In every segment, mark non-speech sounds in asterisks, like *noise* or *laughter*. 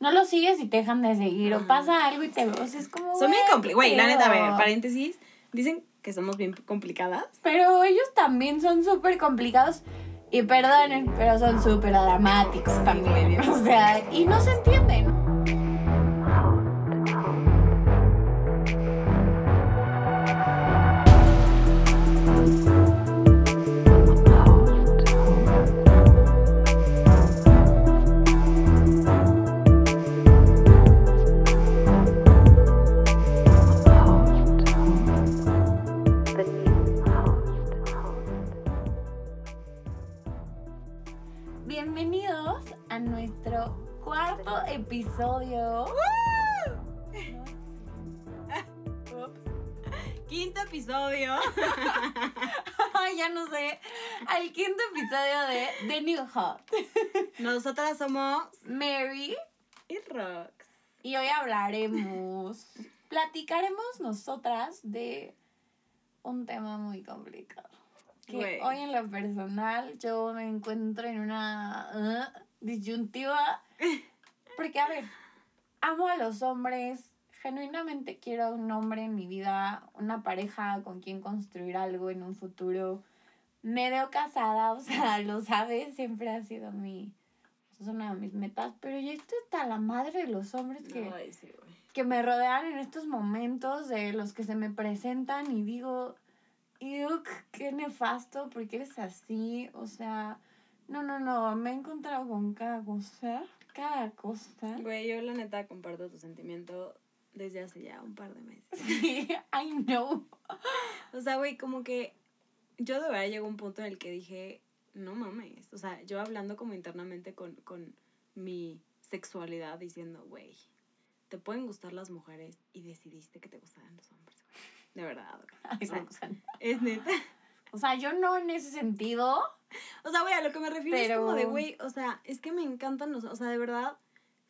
no lo sigues y te dejan de seguir, o pasa algo y te... O sea, es como... Son bien qué Güey, la neta, a ver, paréntesis. Dicen que somos bien complicadas. Pero ellos también son súper complicados. Y perdonen, pero son súper dramáticos también. *laughs* O sea, y no se entienden. Episodio. Quinto episodio. *laughs* Ya no sé. Al quinto episodio de The New Hot. Nosotras somos Mary. y Rox. Y hoy hablaremos, platicaremos nosotras de un tema muy complicado. Que hoy en lo personal yo me encuentro en una uh, disyuntiva. Porque, a ver, amo a los hombres, genuinamente quiero un hombre en mi vida, una pareja con quien construir algo en un futuro. Me veo casada, o sea, *laughs* lo sabes, siempre ha sido mi, es una de mis metas, pero ya esto está la madre de los hombres que, sí, que me rodean en estos momentos, de los que se me presentan y digo, Iuk, qué nefasto, porque eres así, o sea, no, no, no, me he encontrado con cada cosa, cada cosa. Güey, yo la neta comparto tu sentimiento desde hace ya un par de meses. Sí, *laughs* I know. O sea, güey, como que yo de verdad llegó un punto en el que dije, no mames. O sea, yo hablando como internamente con, con mi sexualidad, diciendo, güey, te pueden gustar las mujeres y decidiste que te gustaran los hombres, güey. De verdad, güey. *laughs* O sea, es neta. O sea, yo no en ese sentido, O sea, güey, a lo que me refiero es como de, güey, o sea, es que me encantan los, o sea, de verdad,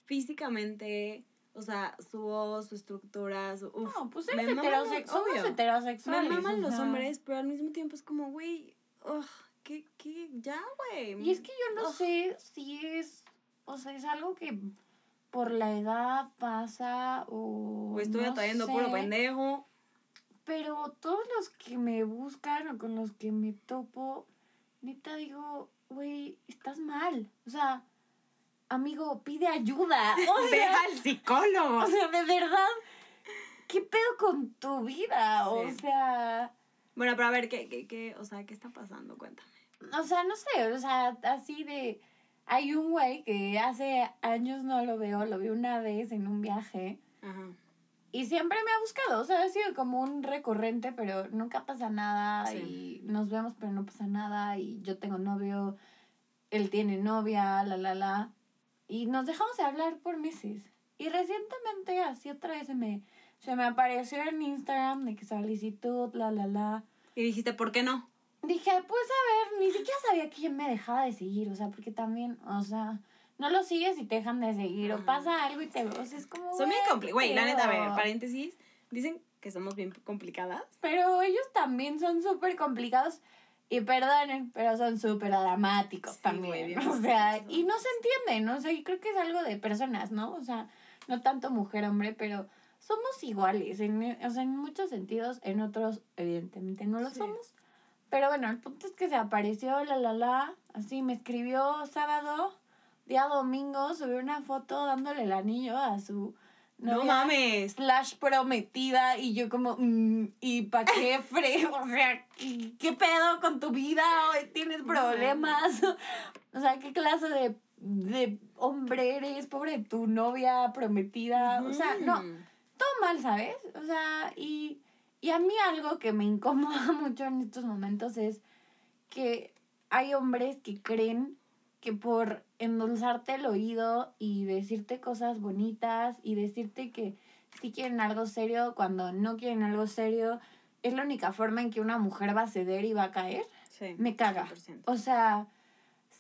físicamente, o sea, su voz, su estructura, su, uf, no, pues me eres maman heterose- los- somos heterosexuales. Me maman o los hombres, pero al mismo tiempo es como, güey, ugh, ¿qué, qué, ya, güey? Y es que yo no sé si es, o sea, es algo que por la edad pasa o... O estoy no atrayendo sé, puro pendejo. Pero todos los que me buscan o con los que me topo, neta digo, güey, estás mal. O sea, amigo, pide ayuda. *laughs* O Ve sea, al psicólogo. o sea, de verdad, ¿qué pedo con tu vida? O sea... Bueno, pero a ver, ¿qué, qué, qué, o sea, qué está pasando? Cuéntame. O sea, no sé, o sea, así de... Hay un güey que hace años no lo veo, lo vi una vez en un viaje Ajá. Y siempre me ha buscado, o sea, ha sido como un recurrente, pero nunca pasa nada Sí. y nos vemos pero no pasa nada y yo tengo novio, él tiene novia, la, la, la. Y nos dejamos de hablar por meses. Y recientemente así otra vez se me, se me apareció en Instagram de que solicitud, la, la, la. Y dijiste, ¿por qué no? Dije, pues a ver, ni siquiera sabía que me dejaba de seguir, o sea, porque también, o sea, no lo sigues y te dejan de seguir, o pasa algo y te, o sea, es como... Son bien complicadas. Güey, la neta, a ver, paréntesis. Dicen que somos bien complicadas. Pero ellos también son súper complicados y perdonen, pero son súper dramáticos Sí, también, bien *laughs* o sea, y no se entienden, o sea, y creo que es algo de personas, ¿no? O sea, no tanto mujer-hombre, pero somos iguales, en, o sea, en muchos sentidos, en otros, evidentemente, no lo Sí. somos. Pero bueno, el punto es que se apareció, la, la, la, así me escribió sábado, día domingo, subió una foto dándole el anillo a su No novia mames. slash prometida y yo como, mm, ¿y pa' qué *laughs* fre? O sea, ¿qué, qué pedo con tu vida? ¿O ¿Tienes problemas? *laughs* O sea, ¿qué clase de, de hombre eres? Pobre tu novia prometida. O sea, no, todo mal, ¿sabes? O sea, y, y a mí algo que me incomoda *laughs* mucho en estos momentos es que hay hombres que creen que por endulzarte el oído y decirte cosas bonitas y decirte que sí quieren algo serio cuando no quieren algo serio, es la única forma en que una mujer va a ceder y va a caer. Sí. Me caga. 100%. O sea,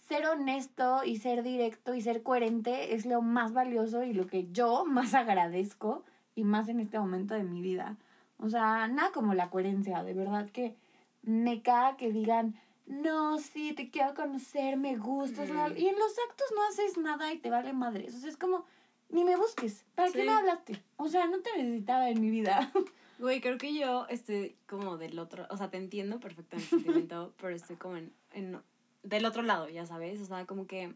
ser honesto y ser directo y ser coherente es lo más valioso y lo que yo más agradezco y más en este momento de mi vida. O sea, nada como la coherencia, de verdad que me caga que digan, no, sí, te quiero conocer, me gustas, Mm. y en los actos no haces nada y te vale madres. O sea, es como, ni me busques. ¿Para qué me hablaste? O sea, no te necesitaba en mi vida. *laughs* Güey, creo que yo estoy como del otro, o sea, te entiendo perfectamente el sentimiento, *laughs* pero estoy como en, en, del otro lado, ya sabes, o sea, como que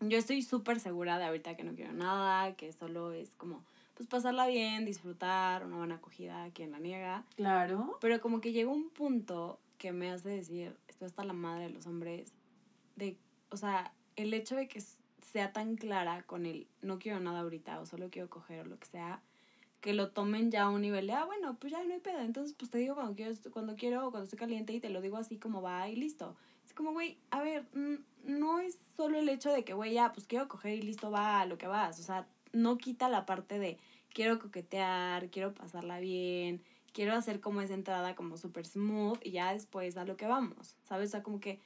yo estoy súper segura de ahorita que no quiero nada, que solo es como, pues pasarla bien, disfrutar, una buena acogida, quien la niega, Claro. pero como que llega un punto que me hace decir, esto está la madre de los hombres, de, o sea, el hecho de que sea tan clara con el no quiero nada ahorita o solo quiero coger o lo que sea, que lo tomen ya a un nivel de, ah, bueno, pues ya no hay pedo, entonces pues te digo cuando quiero, cuando quiero o cuando estoy caliente y te lo digo así como va y listo. Es como, güey, a ver, no es solo el hecho de que, güey, ya, pues quiero coger y listo, va a lo que vas. O sea, no quita la parte de quiero coquetear, quiero pasarla bien, quiero hacer como esa entrada como súper smooth y ya después a lo que vamos, ¿sabes? O sea, como que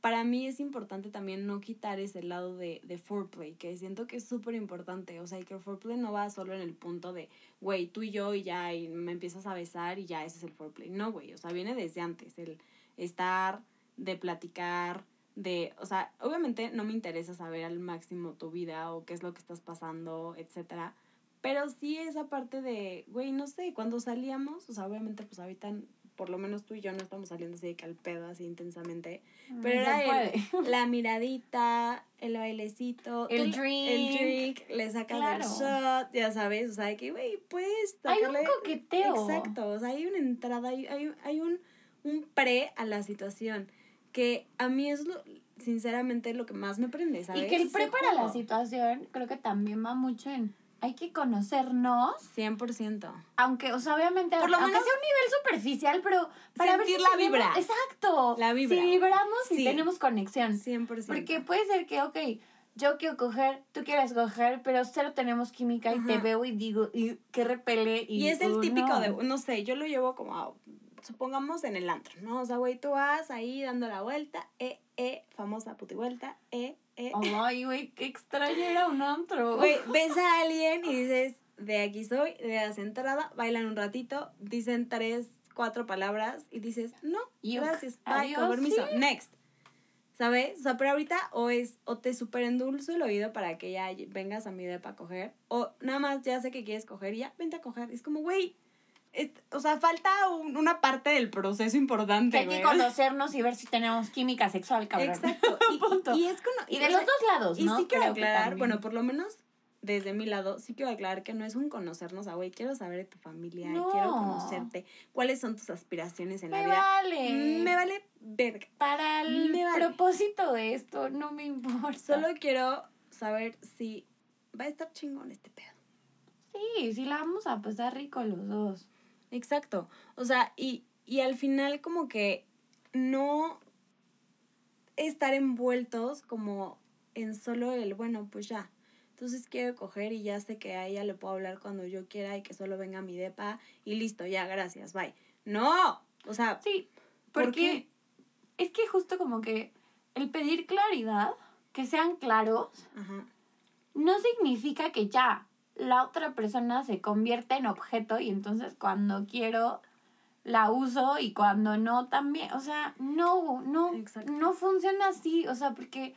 para mí es importante también no quitar ese lado de, de foreplay, que siento que es súper importante. O sea, que el foreplay no va solo en el punto de, güey, tú y yo y ya, y me empiezas a besar y ya, ese es el foreplay. No, güey, o sea, viene desde antes, el estar, de platicar, de, o sea, obviamente no me interesa saber al máximo tu vida o qué es lo que estás pasando, etcétera. Pero sí esa parte de, güey, no sé, cuando salíamos, o sea, obviamente pues ahorita por lo menos tú y yo no estamos saliendo así de que al pedo, así intensamente. Pero No era el- *laughs* la miradita, el bailecito, El drink. el drink, le sacas Claro. el shot, ya sabes, o sea, de que, güey, puedes Hay un coqueteo. Exacto, o sea, hay una entrada, hay, hay, hay un, un pre a la situación, que a mí es lo, sinceramente lo que más me prende, ¿sabes? Y que el Ese prepara la situación, creo que también va mucho en. Hay que conocernos, 100%. aunque, o sea, obviamente, Por lo aunque menos- sea un nivel superficial, pero para ver Sentir si la tenemos- vibra. Exacto. La vibra. Si vibramos y Sí. tenemos conexión. 100%. Porque puede ser que, ok, yo quiero coger, tú quieres coger, pero cero tenemos química y te veo y digo, y que repele. Y, Y es el típico no. de, no sé, yo lo llevo como, a- supongamos en el antro, ¿no? O sea, güey, tú vas ahí dando la vuelta, eh, eh, famosa puti vuelta, eh, eh. Ay, *laughs* güey, qué extraño era un antro. Güey, *laughs* ves a alguien y dices, de aquí soy, le das entrada, bailan un ratito, dicen tres, cuatro palabras y dices, no, gracias, bye, Adiós, con permiso, sí. next. ¿Sabes? O sea, pero ahorita o es, o te super endulzo el oído para que ya vengas a mi depa a coger, o nada más ya sé que quieres coger y ya, vente a coger. Es como, güey, es- o sea, falta un- una parte del proceso Que importante, hay que conocernos y ver si tenemos química sexual, cabrón. Exacto. *laughs* Y, y, y es cono- Y de los sea, dos lados, y ¿no? sí quiero Creo que aclarar, bueno, por lo menos desde mi lado, sí quiero aclarar que no es un conocernos a güey, quiero saber de tu familia, y quiero No. conocerte, cuáles son tus aspiraciones en la me vida. vale. Mm, Me vale verga. Para el Me vale. propósito de esto, no me importa. Solo quiero saber si va a estar chingón este pedo. Sí, sí la vamos a pasar rico los dos. Exacto. O sea, y, y al final como que no estar envueltos como en solo el, bueno, pues ya. Entonces quiero coger y ya sé que a ella le puedo hablar cuando yo quiera y que solo venga mi depa y listo, ya, gracias, bye. No, o sea, Sí, ¿Por porque es que justo como que el pedir claridad, que sean claros, ajá, no significa que ya la otra persona se convierta en objeto y entonces cuando quiero la uso y cuando no también, o sea, no, no, Exacto. no funciona así, o sea, porque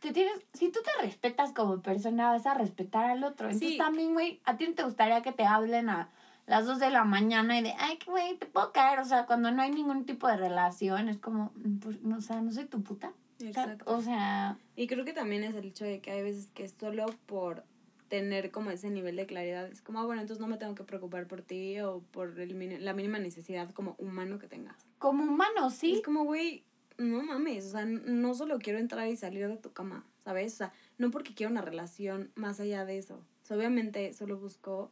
te tienes, si tú te respetas como persona, vas a respetar al otro. Entonces Sí. también, güey, a ti no te gustaría que te hablen a las 2 de la mañana y de, ay, güey, te puedo caer, o sea, cuando no hay ningún tipo de relación, es como, mm, pues, no, o sea, no soy tu puta. O sea, exacto. O sea, Y creo que también es el hecho de que hay veces que solo por tener como ese nivel de claridad es como, ah, bueno, entonces no me tengo que preocupar por ti o por el, la mínima necesidad como humano que tengas. como humano, sí. Es como, güey, no mames, o sea, no solo quiero entrar y salir de tu cama, ¿sabes? O sea, no porque quiero una relación más allá de eso. O sea, obviamente solo busco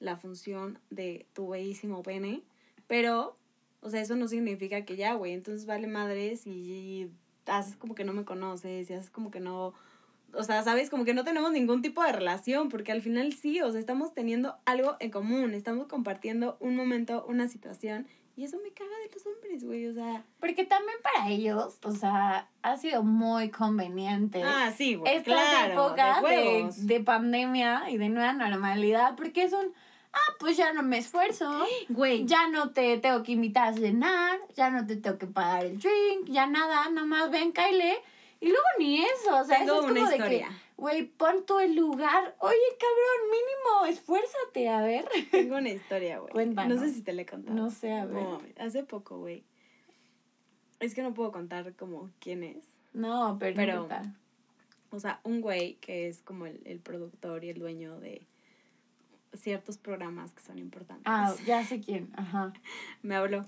la función de tu bellísimo pene, pero, o sea, eso no significa que ya, güey, entonces vale madres y haces como que no me conoces y haces como que no... O sea, sabes, como que no tenemos ningún tipo de relación, porque al final sí, o sea, estamos teniendo algo en común, estamos compartiendo un momento, una situación, y eso me caga de los hombres, güey, o sea... Porque también para ellos, o sea, ha sido muy conveniente. Ah, sí, güey, Estas claro, épocas de de, de pandemia y de nueva normalidad, porque es un, ah, pues ya no me esfuerzo, *gasps* Güey, ya no te tengo que invitar a cenar, ya no te tengo que pagar el drink, ya nada, nomás ven, Kyle. Y luego ni eso, o sea, Tengo eso es una como de historia. que, Güey, pon tú el lugar. Oye, cabrón, mínimo, esfuérzate, a ver. Tengo una historia, güey. No sé si te la he contado. No sé, a ver. No, hace poco, güey. Es que no puedo contar como quién es. No, pero, Pero- importa. O sea, un güey que es como el, el productor y el dueño de ciertos programas que son importantes. Ah, ya sé quién. Ajá. *laughs* Me habló.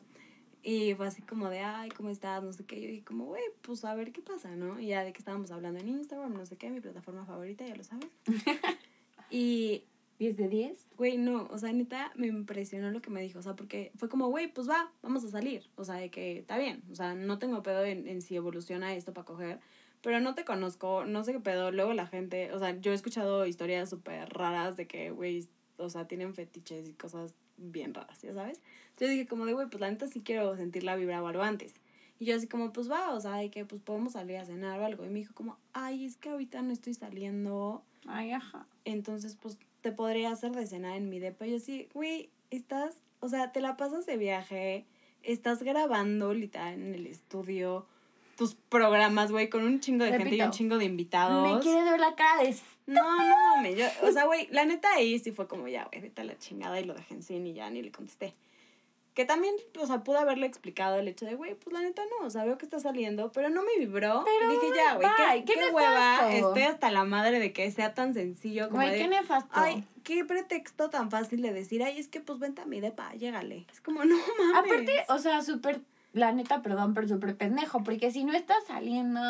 Y fue así como de, ay, ¿cómo estás? No sé qué. Yo dije como, güey, pues a ver qué pasa, ¿no? Y ya de que estábamos hablando en Instagram, no sé qué, mi plataforma favorita, ya lo saben. *laughs* y, ¿10 de 10? güey, no, o sea, neta, me impresionó lo que me dijo. O sea, porque fue como, güey, pues va, vamos a salir. O sea, de que está bien. O sea, no tengo pedo en, en si evoluciona esto para coger. Pero no te conozco, no sé qué pedo. Luego la gente, o sea, yo he escuchado historias súper raras de que, güey, o sea, tienen fetiches y cosas bien raras, ¿ya sabes? Entonces yo dije como de, güey, pues la neta sí quiero sentir la vibra o algo antes. Y yo así como, pues va, o sea, de que pues podemos salir a cenar o algo. Y me dijo como, ay, es que ahorita no estoy saliendo, Ay, ajá. entonces pues te podría hacer de cenar en mi depa. Y yo así, güey, estás, o sea, te la pasas de viaje, estás grabando literal en el estudio tus programas, güey, con un chingo de gente y un chingo de invitados. Me quieres ver la cara de... No, no, me, yo, o sea, güey, la neta ahí sí fue como ya, güey, vete a la chingada y lo dejé en sin y ya ni le contesté. Que también, o sea, pude haberle explicado el hecho de, güey, pues la neta no, o sea, veo que está saliendo, pero no me vibró. Pero, y dije, ya, güey, qué, qué qué hueva, estoy hasta la madre de que sea tan sencillo como Güey, de, qué nefasto. ay, qué pretexto tan fácil de decir, ay, es que pues vente a mi depa, llégale. Es como, no mames. Aparte, o sea, súper, la neta, perdón, pero súper pendejo, porque si no estás saliendo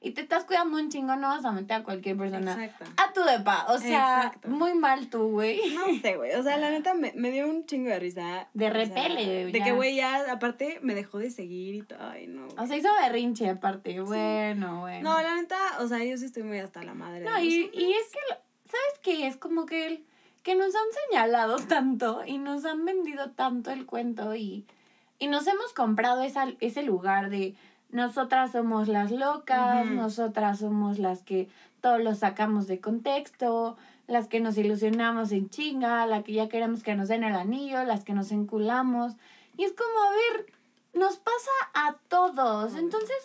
y te estás cuidando un chingo, no vas a meter a cualquier persona Exacto. a tu depa. O sea, Exacto. muy mal tú, güey. No sé, güey. O sea, la neta me, me dio un chingo de risa. De O sea, repele, De que, güey, ya, aparte, me dejó de seguir y todo. Ay, no. O sea, hizo berrinche aparte. Bueno, bueno. No, la neta, o sea, yo sí estoy muy hasta la madre. No, y, y es que, lo- ¿sabes qué? Es como que, el, que nos han señalado *laughs* tanto y nos han vendido tanto el cuento y, y nos hemos comprado esa, ese lugar de nosotras somos las locas, Ujú. nosotras somos las que todos lo sacamos de contexto, las que nos ilusionamos en chinga, la que ya queremos que nos den el anillo, las que nos enculamos. Y es como, a ver, nos pasa a todos. Entonces,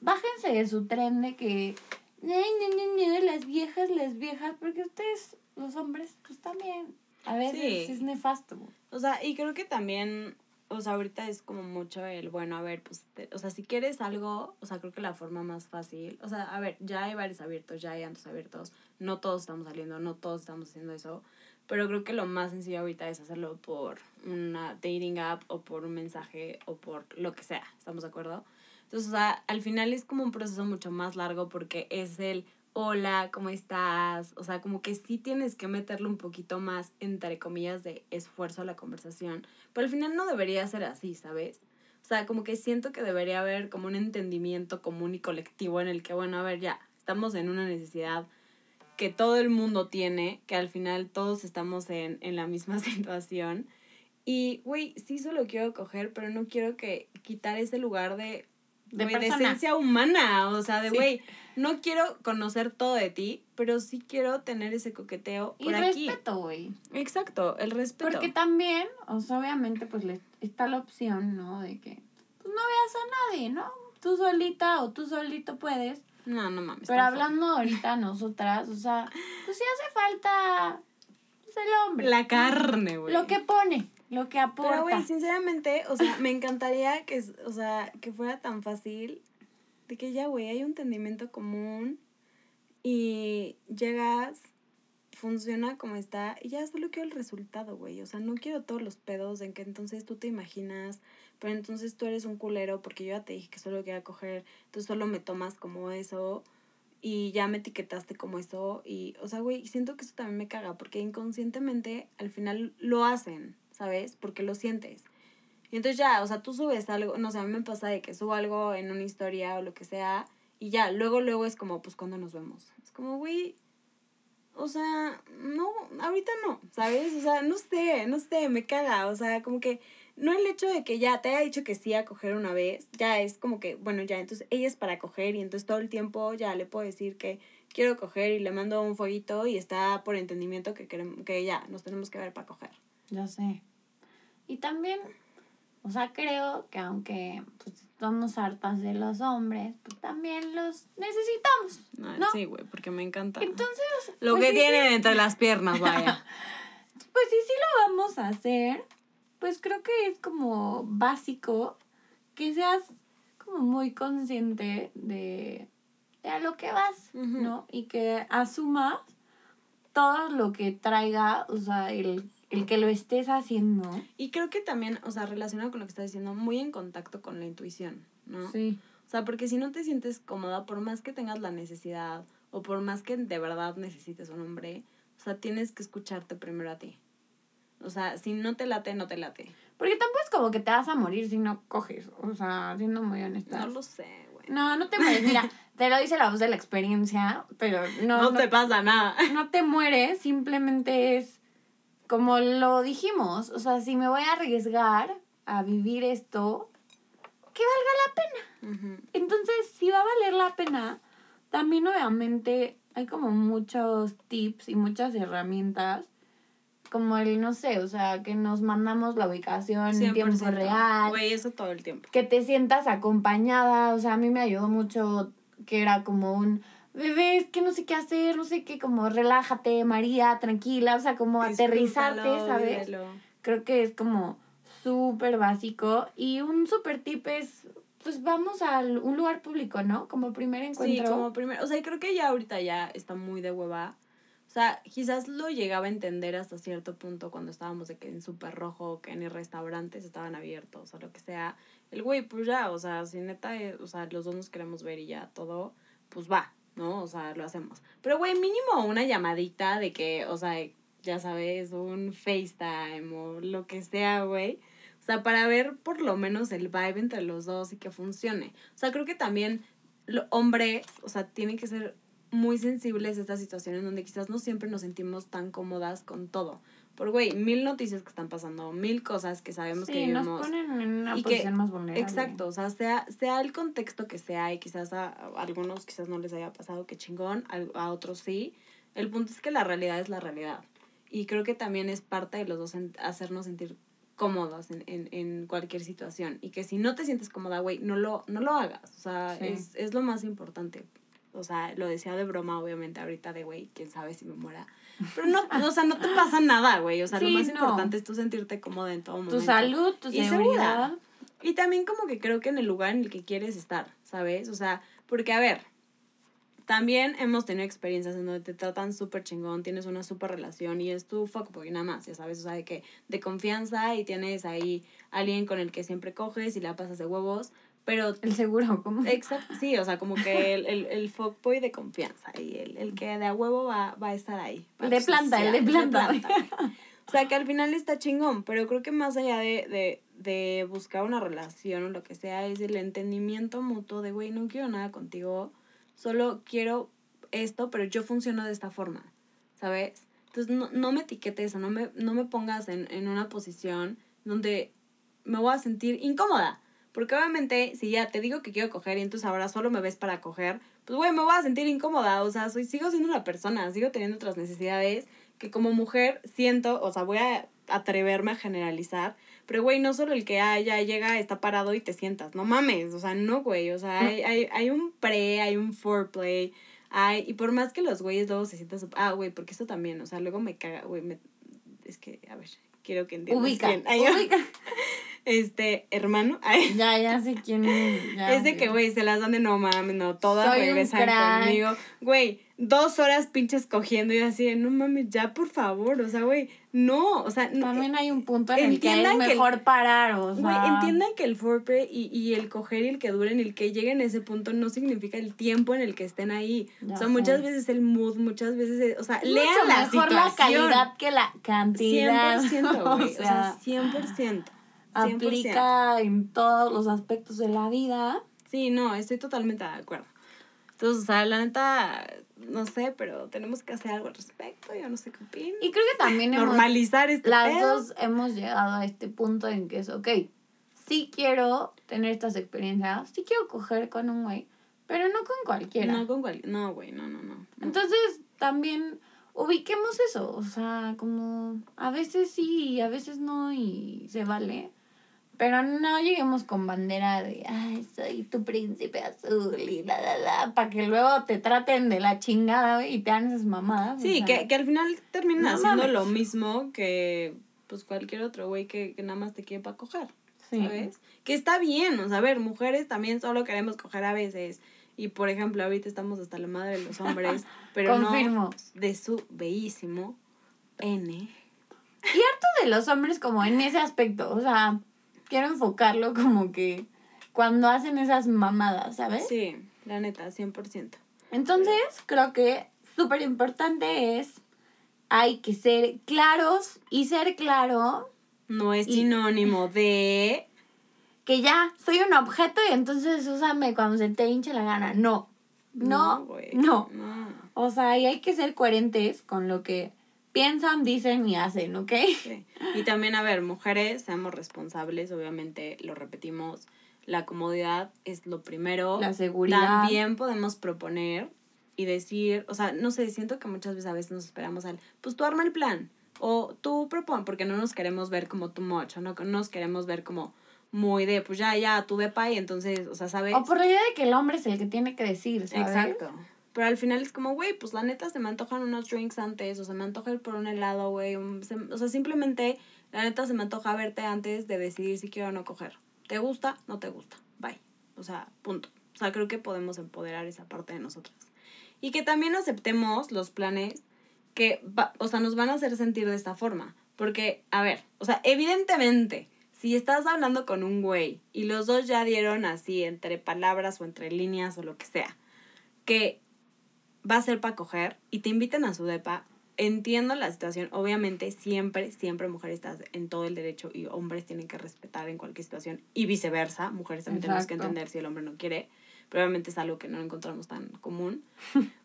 bájense de su tren de que, "Ñe, Ñe, Ñe, Ñe, las viejas, las viejas, porque ustedes, los hombres, pues también, a veces Sí. es nefasto. O sea, y creo que también, o sea, ahorita es como mucho el, bueno, a ver, pues, te- o sea, si quieres algo, o sea, creo que la forma más fácil, o sea, a ver, ya hay bares abiertos, ya hay antros abiertos, no todos estamos saliendo, no todos estamos haciendo eso, pero creo que lo más sencillo ahorita es hacerlo por una dating app o por un mensaje o por lo que sea, ¿estamos de acuerdo? Entonces, o sea, al final es como un proceso mucho más largo porque es el, hola, ¿cómo estás? O sea, como que sí tienes que meterle un poquito más, entre comillas, de esfuerzo a la conversación. Pero al final no debería ser así, ¿sabes? O sea, como que siento que debería haber como un entendimiento común y colectivo en el que, bueno, a ver, ya, estamos en una necesidad que todo el mundo tiene, que al final todos estamos en, en la misma *laughs* situación. Y, güey, sí solo quiero coger, pero no quiero que quitar ese lugar de, De güey, esencia humana. O sea, de, Sí. No quiero conocer todo de ti, pero sí quiero tener ese coqueteo Y por aquí. respeto, güey. Exacto, el respeto. Porque también, o sea, obviamente, pues le, está la opción, ¿no? De que pues, no veas a nadie, ¿no? Tú solita o tú solito puedes. No, no mames. Pero hablando ahorita nosotras, o sea, pues sí hace falta pues, el hombre. La carne, güey. Lo que pone, lo que aporta. Pero, güey, sinceramente, o sea, me encantaría que, o sea, que fuera tan fácil de que ya, güey, hay un entendimiento común y llegas, funciona como está y ya solo quiero el resultado, güey. O sea, no quiero todos los pedos en que entonces tú te imaginas, pero entonces tú eres un culero porque yo ya te dije que solo quería coger, tú solo me tomas como eso y ya me etiquetaste como eso y, o sea, güey, siento que eso también me caga porque inconscientemente al final lo hacen, ¿sabes? Porque lo sientes. Y entonces ya, o sea, tú subes algo, no sé, a mí me pasa de que subo algo en una historia o lo que sea y ya, luego, luego es como, pues, ¿cuándo nos vemos? Es como, güey, o sea, no, ahorita no, ¿sabes? O sea, no sé, no sé, me caga, o sea, como que no el hecho de que ya te haya dicho que sí a coger una vez, ya es como que, bueno, ya, entonces ella es para coger y entonces todo el tiempo ya le puedo decir que quiero coger y le mando un fueguito y está por entendimiento que, queremos, que ya nos tenemos que ver para coger. Ya sé. Y también, O sea, creo que aunque pues, estamos hartas de los hombres, pues también los necesitamos. No. Sí, güey, porque me encanta. Entonces, Lo pues, que sí, tienen entre las piernas, vaya. *laughs* Pues sí, sí lo vamos a hacer. Pues creo que es como básico que seas como muy consciente de, de a lo que vas. ¿no? Y que asumas todo lo que traiga, o sea, el, el que lo estés haciendo. y creo que también, o sea, relacionado con lo que estás diciendo, muy en contacto con la intuición, ¿no? Sí. O sea, porque si no te sientes cómoda, por más que tengas la necesidad o por más que de verdad necesites un hombre, o sea, tienes que escucharte primero a ti. O sea, si no te late, no te late. Porque tampoco es como que te vas a morir si no coges, o sea, siendo muy honesta. No lo sé, güey. No, no te mueres. Mira, *laughs* te lo dice la voz de la experiencia, pero no, No, no, te pasa nada. no te mueres, simplemente es como lo dijimos. O sea, si me voy a arriesgar a vivir esto, que valga la pena. Entonces, si va a valer la pena, también obviamente hay como muchos tips y muchas herramientas. Como el, no sé, o sea, que nos mandamos la ubicación en tiempo 100%. real Güey, eso todo el tiempo. que te sientas acompañada, o sea, a mí me ayudó mucho que era como un bebé, es que no sé qué hacer, no sé qué, como relájate, María, tranquila, o sea, como aterrizarte, ¿sabes? vívelo. Creo que es como súper básico y un súper tip es, pues vamos a un lugar público, ¿no? Como primer Sí, encuentro. como primero, o sea, creo que ya ahorita ya está muy de hueva. O sea, quizás lo llegaba a entender hasta cierto punto cuando estábamos de que en Super Rojo, que en restaurantes estaban abiertos o lo que sea. El güey, pues ya, o sea, si neta, eh, o sea, los dos nos queremos ver y ya todo, pues va, ¿no? O sea, lo hacemos. Pero güey, mínimo una llamadita de que, o sea, ya sabes, un FaceTime o lo que sea, güey. O sea, para ver por lo menos el vibe entre los dos y que funcione. O sea, creo que también los hombres, o sea, tienen que ser muy sensibles a estas situaciones donde quizás no siempre nos sentimos tan cómodas con todo. Por, güey, mil noticias que están pasando, mil cosas que sabemos que sí, nos vivimos. ponen en una y que- posición más vulnerable. Exacto, o sea, sea, sea el contexto que sea y quizás a, a algunos quizás no les haya pasado que chingón, a, a otros sí. El punto es que la realidad es la realidad. Y creo que también es parte de los dos en- hacernos sentir cómodos en, en, en cualquier situación. Y que si no te sientes cómoda, güey, no lo, no lo hagas. O sea, Sí. es, es lo más importante. O sea, lo decía de broma, obviamente, ahorita de, güey, quién sabe si me muera. Pero no, o sea, no te pasa nada, güey. O sea, lo más no. importante es tú sentirte cómoda en todo momento. Tu salud, tu Y seguridad. segura. Y también como que creo que en el lugar en el que quieres estar, ¿sabes? O sea, porque a ver, también hemos tenido experiencias en donde te tratan súper chingón, tienes una súper relación y es tu fuckboy nada más, ya sabes, o sea, de que de confianza y tienes ahí alguien con el que siempre coges y la pasas de huevos, pero El seguro, como. Exacto, sí, o sea, como que el, el, el fuckboy de confianza y el, el que de a huevo va, va a estar ahí. El de planta, el de planta. O sea, que al final está chingón, pero creo que más allá de, de, de buscar una relación o lo que sea, es el entendimiento mutuo de, güey, no quiero nada contigo, solo quiero esto, pero yo funciono de esta forma, ¿sabes? Entonces, no, no me etiquetes o no me, no me pongas en, en una posición donde me voy a sentir incómoda. Porque obviamente, si ya te digo que quiero coger y entonces ahora solo me ves para coger, pues güey, me voy a sentir incómoda. O sea, soy, sigo siendo una persona, sigo teniendo otras necesidades que como mujer siento, o sea, voy a atreverme a generalizar. Pero güey, no solo el que ah, ya llega, está parado y te sientas. No mames, o sea, no, güey. O sea, hay, hay, hay un pre, hay un foreplay. Hay, y por más que los güeyes luego se sientan... Ah, güey, porque esto también, o sea, luego me caga, güey, me... Es que, a ver, quiero que entiendas Ubica. bien. Ay, ubica. *laughs* este hermano. *laughs* Ya, ya sé quién ya, es. de que, güey, se las dan de no mames, no, todas Soy regresan conmigo. Güey, dos horas pinches cogiendo y así de no mames, ya por favor, o sea, güey, no, o sea. También hay un punto en que es mejor que parar, o sea. Güey, entiendan que el forpe y, y, el coger y el que duren, el que lleguen a ese punto no significa el tiempo en el que estén ahí. Ya o sea, muchas veces el mood, muchas veces, eh, o sea, Mucho lean la mejor la calidad que la cantidad. *laughs* 100%, güey, o sea, o sea 100% aplica 100%. en todos los aspectos de la vida. Sí, no, estoy totalmente de acuerdo. Entonces, o sea, la neta, no sé, pero tenemos que hacer algo al respecto, yo no sé qué opino. Y creo que también *laughs* hemos, Normalizar este Las dos hemos llegado a este punto en que es, ok, sí quiero tener estas experiencias, sí quiero coger con un güey, pero no con cualquiera. No con cualquiera, no, güey, no, no, no. Entonces, también ubiquemos eso, o sea, como a veces sí y a veces no y se vale. Pero no lleguemos con bandera de, ay, soy tu príncipe azul y la, la, la, para que luego te traten de la chingada y te hagan esas mamadas. o Sí, sea, que, que al final terminan no haciendo mames. lo mismo que pues cualquier otro güey que, que nada más te quiere para coger, sí. ¿sabes? Que está bien, o sea, a ver, mujeres también solo queremos coger a veces. Y por ejemplo, ahorita estamos hasta la madre de los hombres, *laughs* pero Confirmo. no de su bellísimo pene. Y harto de los hombres como en ese aspecto, o sea, quiero enfocarlo como que cuando hacen esas mamadas, ¿sabes? Sí, la neta, 100%. Entonces, creo que súper importante es, hay que ser claros y ser claro No es Y- sinónimo de... *laughs* que ya soy un objeto y entonces úsame cuando se te hinche la gana. No, no, no. no. O sea, y hay que ser coherentes con lo que piensan, dicen y hacen, ¿ok? Sí. Y también, a ver, mujeres, seamos responsables, obviamente, lo repetimos, la comodidad es lo primero. La seguridad. También podemos proponer y decir, o sea, no sé, siento que muchas veces a veces nos esperamos al, pues tú arma el plan, o tú propon, porque no nos queremos ver como too much, o no no nos queremos ver como muy de, pues ya, ya, tú de y entonces, o sea, ¿sabes? O por la idea de que el hombre es el que tiene que decir, ¿sabes? Exacto. Pero al final es como, güey, pues la neta se me antojan unos drinks antes, o se me antoja ir por un helado, güey. un- se- O sea, simplemente, la neta se me antoja verte antes de decidir si quiero o no coger. ¿Te gusta? No te gusta. Bye. O sea, punto. O sea, creo que podemos empoderar esa parte de nosotras. Y que también aceptemos los planes que, va- o sea, nos van a hacer sentir de esta forma. Porque, a ver, o sea, evidentemente, si estás hablando con un güey y los dos ya dieron así entre palabras o entre líneas o lo que sea, que va a ser para coger y te invitan a su depa, entiendo la situación. Obviamente, siempre, siempre mujeres estás en todo el derecho y hombres tienen que respetar en cualquier situación y viceversa. Mujeres también tenemos que Exacto. entender si el hombre no quiere. Pero obviamente es algo que no encontramos tan común.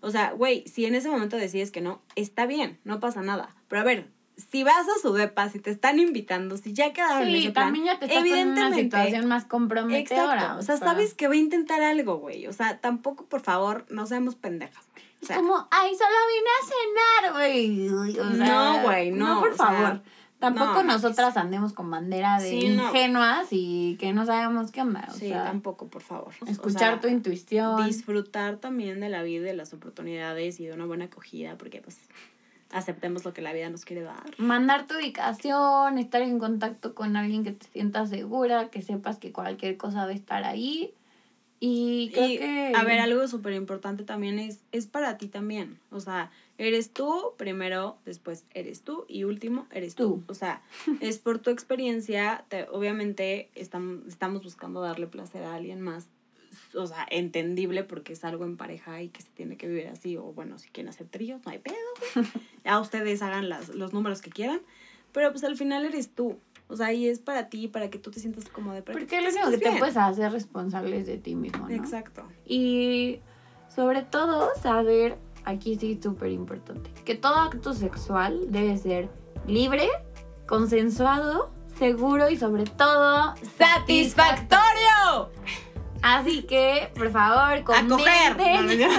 O sea, güey, si en ese momento decides que no, está bien, no pasa nada. Pero a ver, si vas a su depa, si te están invitando, si ya quedaron en Sí, ese plan, también ya te estás poniendo en una evidentemente- situación más comprometedora. Exacto. O sea, para- sabes que va a intentar algo, güey. O sea, tampoco, por favor, no seamos pendejas. O sea, como, ay, solo vine a cenar, güey. O sea, No, güey, no, por o sea, favor. Tampoco no, nosotras andemos con bandera de Sí, no. ingenuas y que no sabemos qué onda. O sí, sea, tampoco, por favor. Escuchar tu intuición. Disfrutar también de la vida, y de las oportunidades y de una buena acogida, porque pues aceptemos lo que la vida nos quiere dar. Mandar tu ubicación, estar en contacto con alguien que te sientas segura, que sepas que cualquier cosa va a estar ahí. Y creo Y, que... a ver, algo súper importante también es, es para ti también. O sea, eres tú primero, después eres tú y último eres tú. Tú. O sea, es por tu experiencia. te- obviamente estamos, estamos buscando darle placer a alguien más. O sea, entendible porque es algo en pareja y que se tiene que vivir así. O bueno, si quieren hacer tríos, no hay pedo. güey. *laughs* Ya ustedes hagan las, los números que quieran. Pero pues al final eres tú. O sea, y es para ti, para que tú te sientas como de Porque lo único que te puedes hacer responsable es de ti mismo, ¿no? Exacto. Y sobre todo saber, aquí sí súper importante, que todo acto sexual debe ser libre, consensuado, seguro y sobre todo ¡Satisfactorio! Así que, por favor, A coger. comenten No, no, ya.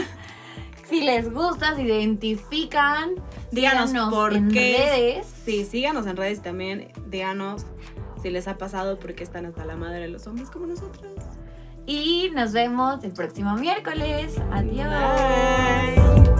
*laughs* si les gusta, si identifican, Díganos síganos por en qué. redes. Sí, síganos en redes también. Díganos si les ha pasado porque están hasta la madre de los hombres como nosotros. Y nos vemos el próximo miércoles. Adiós. Bye.